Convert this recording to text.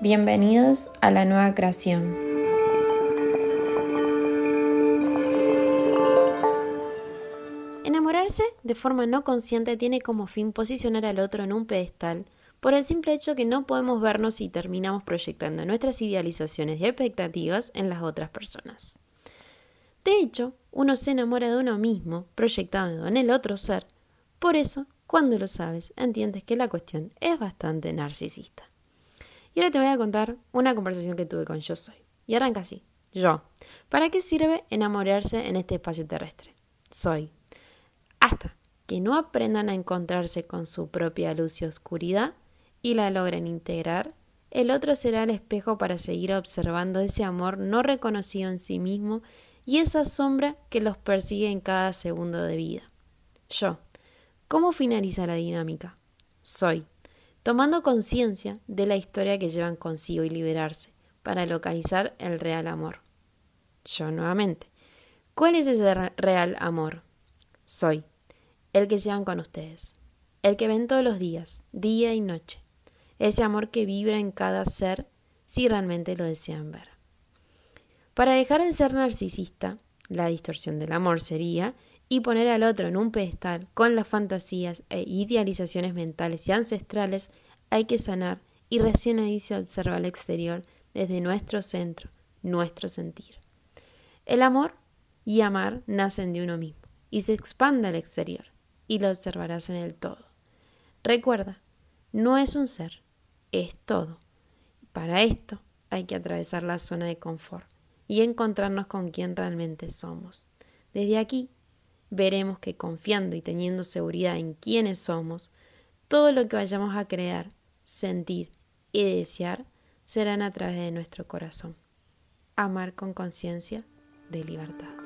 Bienvenidos a la nueva creación. Enamorarse de forma no consciente tiene como fin posicionar al otro en un pedestal por el simple hecho que no podemos vernos y terminamos proyectando nuestras idealizaciones y expectativas en las otras personas. De hecho, uno se enamora de uno mismo, proyectado en el otro ser. Por eso, cuando lo sabes, entiendes que la cuestión es bastante narcisista. Y ahora te voy a contar una conversación que tuve con Yo Soy. Y arranca así. Yo. ¿Para qué sirve enamorarse en este espacio terrestre? Soy. Hasta que no aprendan a encontrarse con su propia luz y oscuridad y la logren integrar, el otro será el espejo para seguir observando ese amor no reconocido en sí mismo y esa sombra que los persigue en cada segundo de vida. Yo. ¿Cómo finaliza la dinámica? Soy tomando conciencia de la historia que llevan consigo y liberarse para localizar el real amor. Yo nuevamente. ¿Cuál es ese real amor? Soy el que llevan con ustedes, el que ven todos los días, día y noche, ese amor que vibra en cada ser si realmente lo desean ver. Para dejar de ser narcisista, la distorsión del amor sería y poner al otro en un pedestal con las fantasías e idealizaciones mentales y ancestrales, hay que sanar y recién ahí se observa al exterior desde nuestro centro, nuestro sentir. El amor y amar nacen de uno mismo y se expande al exterior y lo observarás en el todo. Recuerda, no es un ser, es todo. Para esto hay que atravesar la zona de confort y encontrarnos con quien realmente somos. Desde aquí veremos que confiando y teniendo seguridad en quiénes somos, todo lo que vayamos a crear, sentir y desear serán a través de nuestro corazón. Amar con conciencia de libertad.